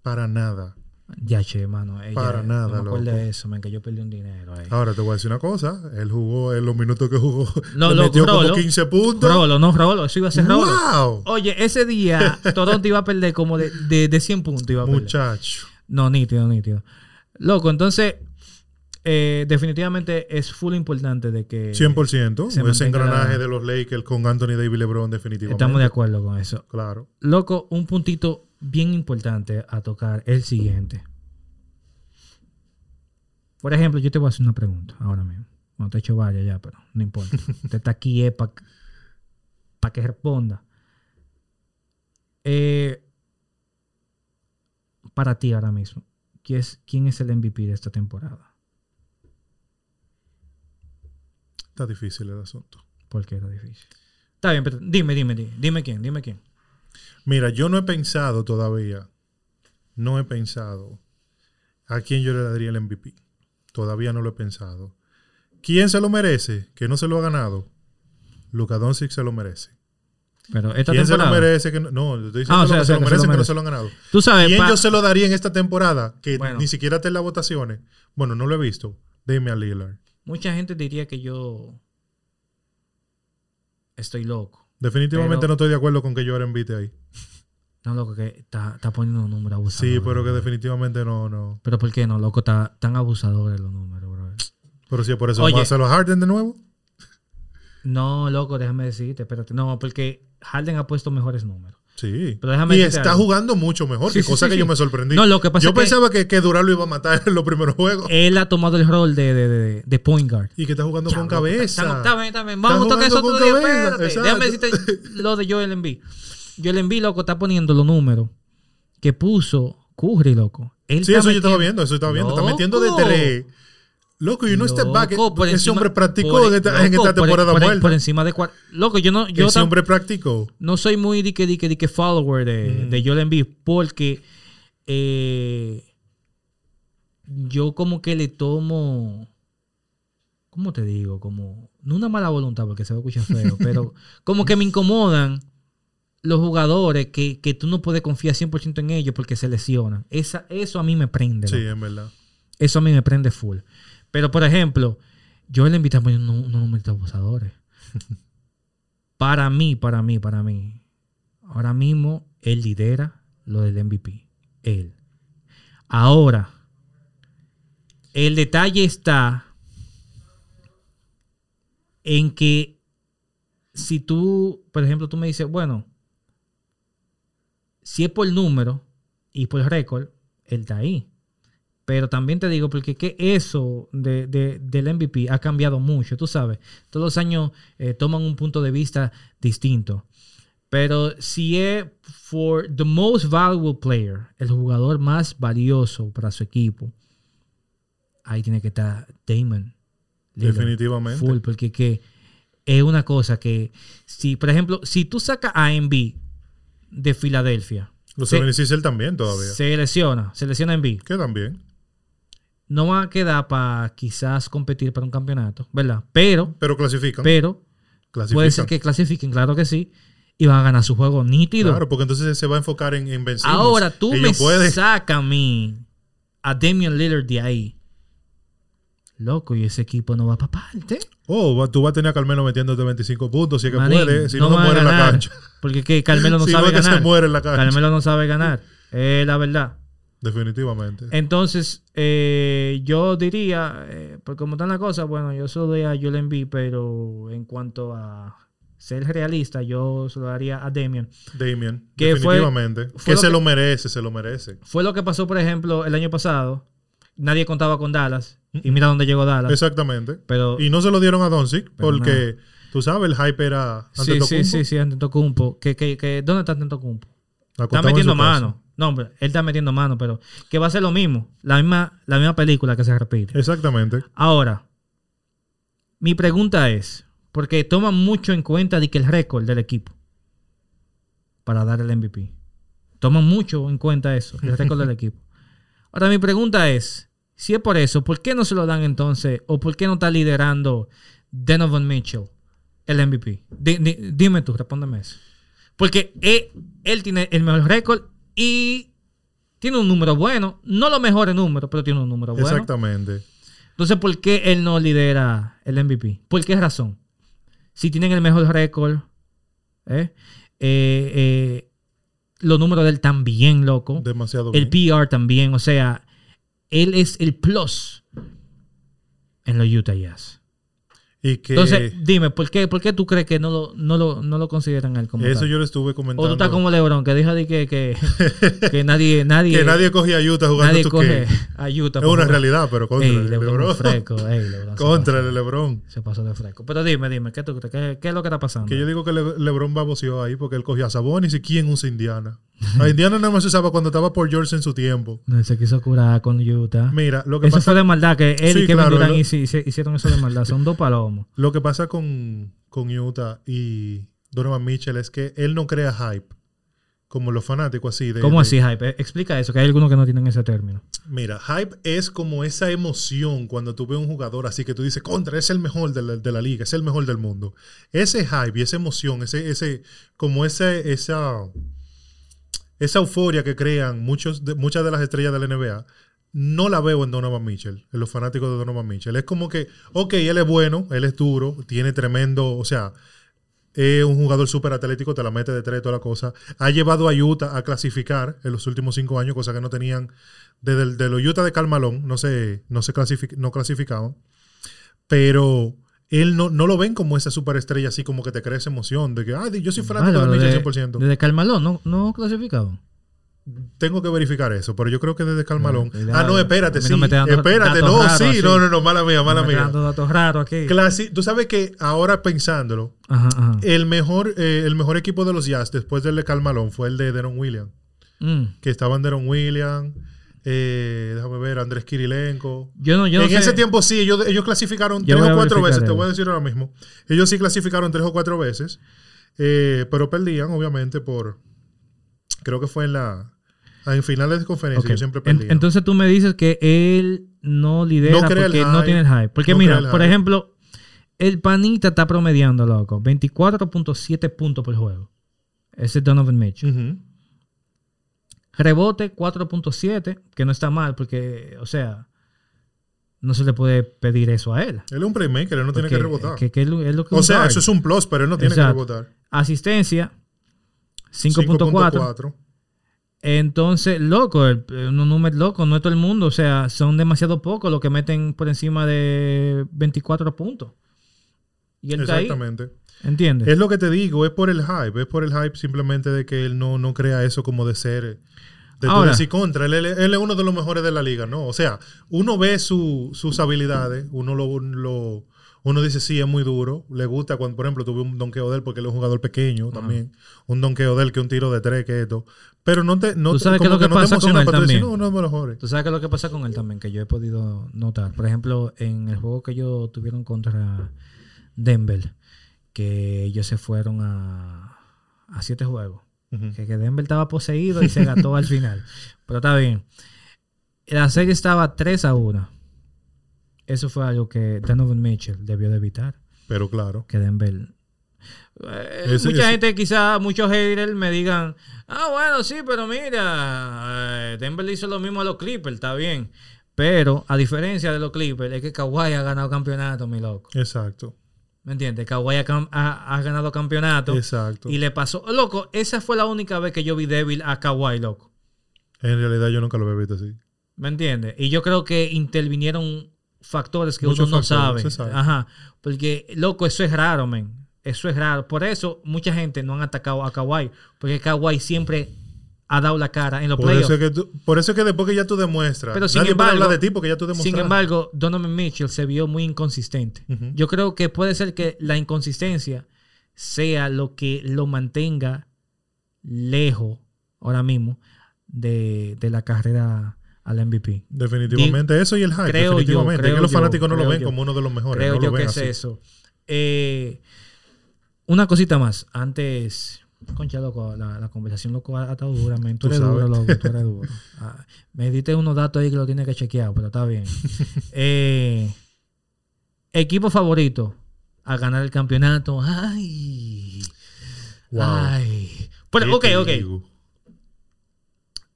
Para nada. Ya, che, mano. ella- Para nada, No me acuerdo loco. de eso, man, que yo perdí un dinero ahí. Ahora te voy a decir una cosa. Él jugó en los minutos que jugó. No, le lo- metió como Rolo. 15 puntos. Rolo, no Rolo, eso iba a ser Rolo. ¡Wow! Oye, ese día Toronto iba a perder como de, de, de 100 puntos. Iba a perder. Muchacho. No, nítido, nítido. Loco, entonces, eh, definitivamente es full importante de que 100%. se Ese engranaje la- de los Lakers con Anthony Davis LeBron definitivamente. estamos de acuerdo con eso. Claro. Loco, un puntito bien importante a tocar el siguiente. Por ejemplo, yo te voy a hacer una pregunta ahora mismo. No te he hecho varias ya, pero no importa. <laughs> Usted está aquí es para que responda. Eh, para ti ahora mismo, ¿quién es, ¿quién es el MVP de esta temporada? Está difícil el asunto. ¿Por qué era difícil? Está bien, pero dime, dime, dime, dime quién, dime quién. Mira, yo no he pensado todavía. No he pensado a quién yo le daría el MVP. Todavía no lo he pensado. ¿Quién se lo merece? Que no se lo ha ganado. Luka Doncic se lo merece. Pero esta ¿Quién se lo merece? Que no, no, yo estoy diciendo Ah, o sea, lo que se o sea, lo que se lo que no merece. se lo han ganado. Tú sabes, ¿Quién pa- yo se lo daría en esta temporada? Que Bueno. ni siquiera está en las votaciones. Bueno, no lo he visto. Dame a Lillard. mucha gente diría que yo estoy loco. Definitivamente Pero- no estoy de acuerdo con que yo era invite ahí. No, loco, que está, está poniendo un número abusador. Sí, pero que bro. definitivamente no, no. Pero ¿por qué no, loco? Está tan abusadores los números, bro. Pero sí, por eso Oye. vamos a hacerlo a Harden de nuevo. No, loco, déjame decirte, espérate. No, porque Harden ha puesto mejores números. Sí. Pero déjame y está algo. jugando mucho mejor, Sí, que sí, cosa sí, que yo me sorprendí. No, lo que pasa yo es que- pensaba que, que Durant lo iba a matar en los primeros juegos. Él ha tomado el rol de, de, de, de point guard. y que está jugando con cabeza. Está, está bien, está bien. Vamos a tocar eso otro día, espérate. Déjame decirte lo de Joel Embiid. Joel Embiid, loco, está poniendo los números que puso Curry, loco. Él Sí, eso yo estaba viendo, eso estaba viendo. Está metiendo de tres. Loco, y no step back. Por Ese encima- hombre practicó por- en, esta, en loco, esta por- temporada por, muerta. por encima de. Loco, yo no, yo Ese hombre practicó. no soy muy de que, de que, follower de, Mm. de Joel Embiid porque eh, yo como que le tomo ¿cómo te digo? Como, no una mala voluntad porque se va a escuchar feo, <laughs> pero como que me incomodan los jugadores que, que tú no puedes confiar 100% en ellos porque se lesionan. Esa, eso a mí me prende. Sí, loco. en verdad. Eso a mí me prende full. Pero, por ejemplo, yo le invito a poner unos numeritos abusadores. <laughs> para mí, para mí, para mí. Ahora mismo, él lidera lo del MVP. Él. Ahora, el detalle está en que si tú, por ejemplo, tú me dices, bueno, si es por número y por récord, él está ahí. Pero también te digo, porque que eso de, de- del MVP ha cambiado mucho, tú sabes. Todos los años eh, toman un punto de vista distinto. Pero si es for the most valuable player, el jugador más valioso para su equipo, ahí tiene que estar Damon. Lillard. Definitivamente. Full, porque que es una cosa que, si, por ejemplo, si tú sacas a Embiid de Filadelfia, Los se, 76 también todavía. se lesiona, se lesiona Embiid, Que también. No van a quedar para quizás competir para un campeonato, ¿verdad? Pero, Pero clasifican. pero, clasifican. puede ser que clasifiquen, claro que sí, y van a ganar su juego nítido. Claro, porque entonces se va a enfocar en, en vencimos. Ahora tú Ellos me pueden- sacas a mí, a Damian Lillard de ahí. Loco, y ese equipo no va para parte. Oh, tú vas a tener a Carmelo metiéndote 25 puntos, si es que Manín, puede. Si no, a muere en la cancha. Porque que Carmelo no <laughs> si sabe no ganar. se muere en la cancha. Carmelo no sabe ganar. Es la verdad. Definitivamente. Entonces, eh, yo diría, eh, pues como están las cosas, bueno, yo se lo doy a Joel Embiid, pero en cuanto a ser realista, yo se lo daría a Damian. Damien. que definitivamente. fue que se que- lo merece, se lo merece. Fue lo que pasó, por ejemplo, el año pasado. Nadie contaba con Dallas. Y mira dónde llegó Dallas. Exactamente. Pero Y no se lo dieron a Doncic porque, tú sabes, el hype era sí, sí, sí, sí, Antetokounmpo. Que, que, que, ¿Dónde está Antetokounmpo? Está metiendo mano. No, hombre, él está metiendo mano, pero que va a ser lo mismo. La misma, la misma película que se repite. Exactamente. Ahora, mi pregunta es, porque toman mucho en cuenta de que el récord del equipo para dar el MVP. Toman mucho en cuenta eso, el récord del <laughs> equipo. Ahora, mi pregunta es, si es por eso, ¿por qué no se lo dan entonces? ¿O por qué no está liderando Donovan Mitchell el MVP? Di- di- dime tú, respóndeme eso. Porque él, él tiene el mejor récord y tiene un número bueno. No los mejores números, pero tiene un número bueno. Exactamente. Entonces, ¿por qué él no lidera el MVP? ¿Por qué razón? Si tienen el mejor récord, ¿eh? Eh, eh, los números de él también, loco. Demasiado El bien. PR también. O sea, él es el plus en los Utah Jazz. Y que Entonces, dime, ¿por qué, ¿por qué tú crees que no lo, no lo, no lo consideran él como eso tal? yo le estuve comentando. O tú estás como LeBron, que dijo de que, que, <laughs> que nadie, nadie, que nadie cogía a Utah jugando nadie coge a Utah. Es una realidad, pero contra Ey, el LeBron, LeBron. fresco. Ey, LeBron <laughs> Contra el LeBron. Se pasó de fresco. Pero dime, dime, ¿qué, tú? ¿Qué, qué es lo que está pasando? Que yo digo que Le- LeBron baboseó ahí porque él cogía a Sabonis y quién usa Indiana. <laughs> A Indiana nada más se usaba cuando estaba por George en su tiempo. No, se quiso curar con Utah. Mira, lo que Eso pasa fue de maldad, que él Sí, y Kevin claro, Durant lo- hici- hici- hicieron eso de maldad. Son dos palomos. <laughs> Lo que pasa con, con Utah y Donovan Mitchell es que él no crea hype. Como los fanáticos así. De, ¿Cómo de- así, Hype? Eh, Explica eso, que hay algunos que no tienen ese término. Mira, hype es como esa emoción cuando tú ves un jugador así que tú dices, contra, es el mejor de la, de la liga, es el mejor del mundo. Ese hype y esa emoción, ese, ese, como ese, esa, esa euforia que crean muchos de, muchas de las estrellas de la NBA, no la veo en Donovan Mitchell, en los fanáticos de Donovan Mitchell. Es como que, ok, él es bueno, él es duro, tiene tremendo, o sea, es un jugador súper atlético, te la mete de toda la cosa. Ha llevado a Utah a clasificar en los últimos cinco años, cosa que no tenían desde el, de los Utah de Carmalón, no se, no se clasific- no clasificaban. Pero él no, no lo ven como esa superestrella así como que te crea esa emoción de que, ah, yo soy fanático Bárbaro, de desde, 100%. desde Carmalón, ¿no, no clasificado? Tengo que verificar eso, pero yo creo que desde. Cuidado. ah, no, espérate, sí. no me espérate, no, raros sí, así. no, no, no, mala mía, mala Me mía. dando datos raros aquí. Clasi- Tú sabes que ahora pensándolo, Ajá, ajá. el mejor, eh, el mejor equipo de los Jazz después del de Carmalón fue el de Deron Williams. Mm. Que estaban Deron Williams, eh, déjame ver, Andrés Kirilenko. Yo no, yo no en sé. ese tiempo sí, ellos, ellos clasificaron Yo tres o cuatro veces, te voy a decir ahora mismo. Ellos sí clasificaron tres o cuatro veces, eh, pero perdían, obviamente, por. Creo que fue en la. En finales de conferencia Ok. yo siempre En- perdía. entonces tú me dices que él no lidera No porque no tiene el hype. Porque No mira, por hype. ejemplo, el panita está promediando, loco, 24.7 puntos por juego. Ese es Donovan Mitchell. Ujú. Rebote 4.7, que no está mal porque, o sea, no se le puede pedir eso a él. Él es un playmaker, él no tiene que rebotar. que- que es lo- es lo que o un sea, guard. eso es un plus, pero él no tiene Exacto. que rebotar. Asistencia 5.4. 5.4. Entonces, loco, el- unos números locos, no es todo el mundo. O sea, son demasiado pocos los que meten por encima de 24 puntos. Y él está ahí, Exactamente. ¿Entiendes? Es lo que te digo, es por el hype, es por el hype simplemente de que él no, no crea eso como de ser, de Ahora. decir contra, él, él- él es uno de los mejores de la liga, ¿no? O sea, uno ve su- sus habilidades, uno lo, lo- uno dice, sí, es muy duro, le gusta cuando, por ejemplo, tuve un donqueo de él porque él es un jugador pequeño también, un donqueo de él que un tiro de tres, que esto, pero no te, no Tú sabes qué es lo que no te pasa con emociona él tú decir, también. no, no me lo. Tú sabes qué es lo que pasa con él también, que yo he podido notar. Por ejemplo, en el juego que ellos tuvieron contra Denver, que ellos se fueron a, a siete juegos. Que, que Denver estaba poseído y se gastó al final. <laughs> Pero está bien. La serie estaba 3 a 1. Eso fue algo que Donovan Mitchell debió de evitar. Pero claro, Que Denver. Eh, Ese- mucha ese- gente, quizá muchos haters me digan: Ah, bueno, sí, pero mira, eh, Denver hizo lo mismo a los Clippers, está bien. Pero a diferencia de los Clippers, es que Kawhi ha ganado campeonato, mi loco. exacto, ¿Me entiendes? Kawhi ha, ha- ha ganado campeonato. exacto. Y le pasó. Loco, esa fue la única vez que yo vi débil a Kawhi, loco. En realidad yo nunca lo había visto así. ¿Me entiendes? Y yo creo que intervinieron factores que Muchos uno no factores, sabe. Ajá. Porque, loco, eso es raro, men. Eso es raro. Por eso mucha gente no han atacado a Kawhi. Porque Kawhi siempre ha dado la cara en los Por playoffs. eso, es que tú- por eso es que después que ya tú demuestras, Pero sin nadie embargo- de ti porque ya tú demostraste. Sin embargo, Donovan Mitchell se vio muy inconsistente. Yo creo que puede ser que la inconsistencia sea lo que lo mantenga lejos ahora mismo de, de la carrera al MVP. definitivamente eso y el hype, creo yo, definitivamente. creo que los yo, fanáticos no lo ven yo. como uno de los mejores. Creo no yo lo ven que es así. eso. Eh, una cosita más. Antes, concha, loco, la, la conversación loco estado dura, men. Tú Tú eres duro, loco, tú eres duro. <laughs> Ah, me diste unos datos ahí que lo tienes que chequear, pero está bien. <laughs> Eh, equipo favorito a ganar el campeonato. Ay. Wow. Ay. Pero, ¿Qué ok, ok. digo?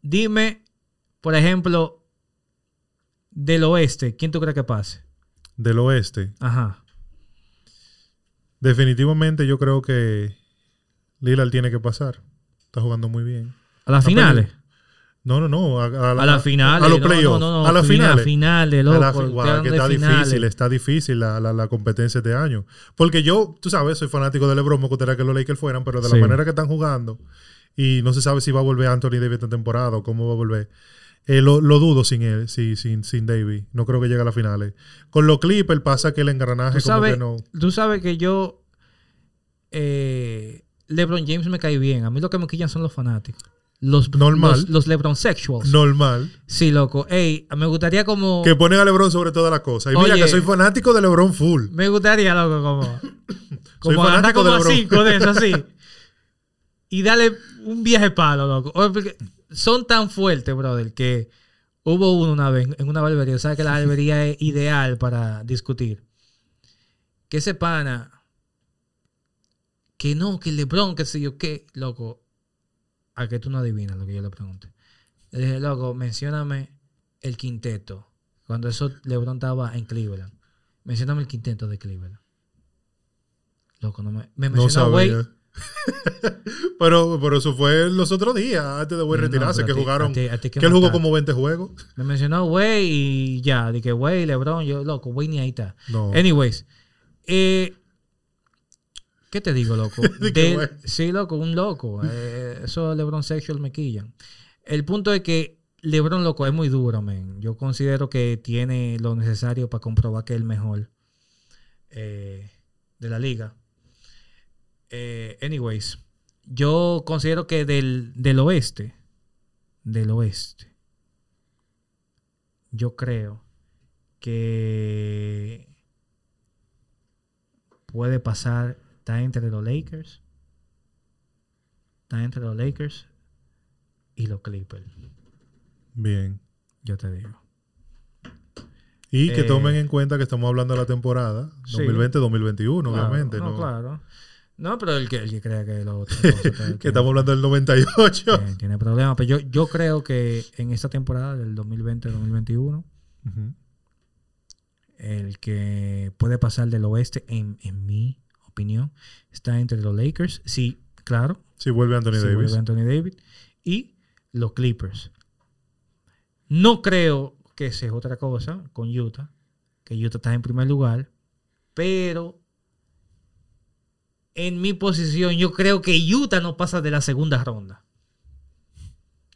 Dime, por ejemplo, del oeste, ¿quién tú crees que pase? Del oeste. Ajá. Definitivamente yo creo que Lillard tiene que pasar. Está jugando muy bien. A las finales. No, no, no. A, a- A las finales. A los playoffs. no, no, no, a las fina- finales. finales, A loco. la fi- que está finales. difícil, está difícil la, la, la competencia este año. Porque yo, tú sabes, soy fanático de LeBron, me gustaría que los Lakers fueran, pero de Sí. la manera que están jugando, y no se sabe si va a volver Anthony Davis esta temporada o cómo va a volver. eh, lo, lo dudo sin él, sí, sin, sin Davis. No creo que llegue a las finales. Con los Clippers pasa que el engranaje Tú como sabes, que no. tú sabes que yo. eh, LeBron James me cae bien. A mí lo que me quillan son los fanáticos. Los, Normal. Los, los LeBron sexuals. Normal. Sí, loco. Ey, me gustaría como. Que ponen a LeBron sobre todas las cosas. Y mira que soy fanático de LeBron full. Me gustaría, loco, como. <coughs> Soy <coughs> Como agarrar fanático como de LeBron. cinco de eso así. <laughs> y darle un viaje palo, loco. Oye, son tan fuertes, brother, que hubo uno una vez en una barbería. ¿Sabes que la barbería es ideal para discutir? Que ese pana. Que no, que LeBron, que sé yo qué, loco. A que tú no adivinas lo que yo le pregunté. Le dije, loco, mencióname el quinteto. Cuando eso LeBron estaba en Cleveland. Mencióname el quinteto de Cleveland. Loco, no me. Me No mencionó Wade. sabía. <laughs> pero, pero eso fue los otros días, antes de Wade No, no, retirarse, que ti- jugaron. a ti- a ti que él jugó como 20 juegos. <laughs> Me mencionó Way y ya. Dije, Way, LeBron, yo, loco, Way ni ahí está. No. Anyways. eh, ¿Qué te digo, loco? <laughs> Del- sí, loco, un loco. Eh, eso LeBron sexual me quillan. El punto es que LeBron, loco, es muy duro, man. Yo considero que tiene lo necesario para comprobar que es el mejor eh, de la liga. Eh, anyways, yo considero que del, del oeste, del oeste, yo creo que puede pasar, está entre los Lakers, está entre los Lakers y los Clippers. Bien. Yo te digo. Y que Eh, tomen en cuenta que estamos hablando de la temporada Sí. 2020-2021, Claro, obviamente. No, ¿no? claro. No, pero el que, el que crea que lo <laughs> otro tiene- Que estamos hablando del 98. tiene, tiene problemas. Pero yo, yo creo que en esta temporada del 2020-2021, Ujú. el que puede pasar del oeste, en, en mi opinión, está entre los Lakers. Sí, claro. Si vuelve Anthony si Davis. vuelve Anthony Davis. Y los Clippers. No creo que esa es otra cosa con Utah. Que Utah está en primer lugar. Pero en mi posición, yo creo que Utah no pasa de la segunda ronda.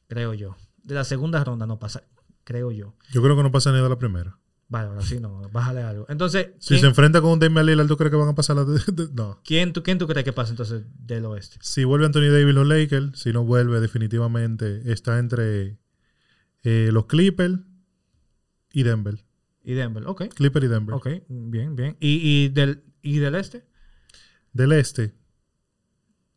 Creo yo. De la segunda ronda no pasa. Creo yo. Yo creo que no pasa ni de la primera. Vale, ahora sí no. Bájale algo. Entonces, Si ¿quién, se enfrenta con un Damian Lillard, ¿tú crees que van a pasar la de- de- No. quién tú, quién tú crees que pasa entonces del oeste? Si vuelve Anthony Davis los Lakers, si no vuelve definitivamente está entre eh, los Clippers y Denver. Y Denver. Ok. Clipper y Denver. Ok. Bien, bien. ¿Y, y del, y del este? Del este,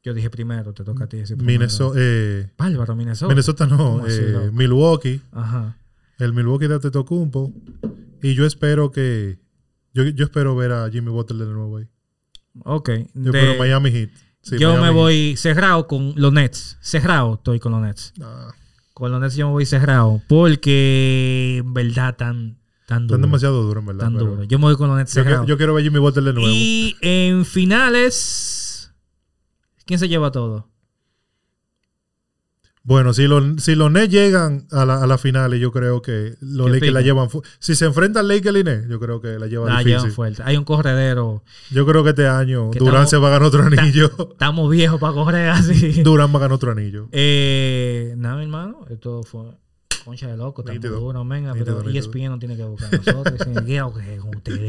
Yo dije primero, te toca a ti decir primero. Minnesota, eh, Bárbaro, Minnesota. Minnesota no, ¿Cómo así, eh? Milwaukee, Ajá. el Milwaukee de Antetokounmpo y yo espero que yo, yo espero ver a Jimmy Butler de nuevo ahí. Ok. Yo De- espero Miami Heat. Sí, yo Miami me Heat. voy cerrado con los Nets. Cerrado estoy con los Nets. Ah, Con los Nets yo me voy cerrado. Porque en verdad tan, tan duro. están demasiado duros, en verdad. tan duro. Yo me voy con los Nets Yo, cerrado. quiero- yo quiero ver a Jimmy Butler de nuevo. y en finales, ¿quién se lleva todo? Bueno, si los, si los Nets llegan a la, a la final, yo creo que los ¿Qué Lakers la llevan. fu- Si se enfrentan Lakers y Nets, yo creo que la llevan La difícil. llevan fuerte. Hay un corredero. Yo creo que este año Que Durán estamos- se va a ganar otro anillo. Estamos viejos para correr así. <laughs> Durán va a ganar otro anillo. Eh, nada, mi hermano, esto fue concha de loco, estamos Nítido. duros, venga, pero. ESPN no tiene que buscar a nosotros.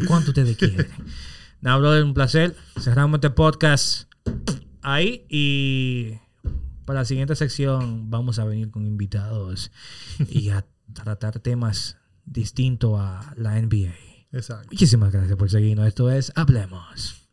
¿Cuánto ustedes quieren? Nada, brother, un placer. Cerramos este podcast ahí y para la siguiente sección vamos a venir con invitados y a tratar temas distintos a la NBA. Exacto. Muchísimas gracias por seguirnos. Esto es Hablemos.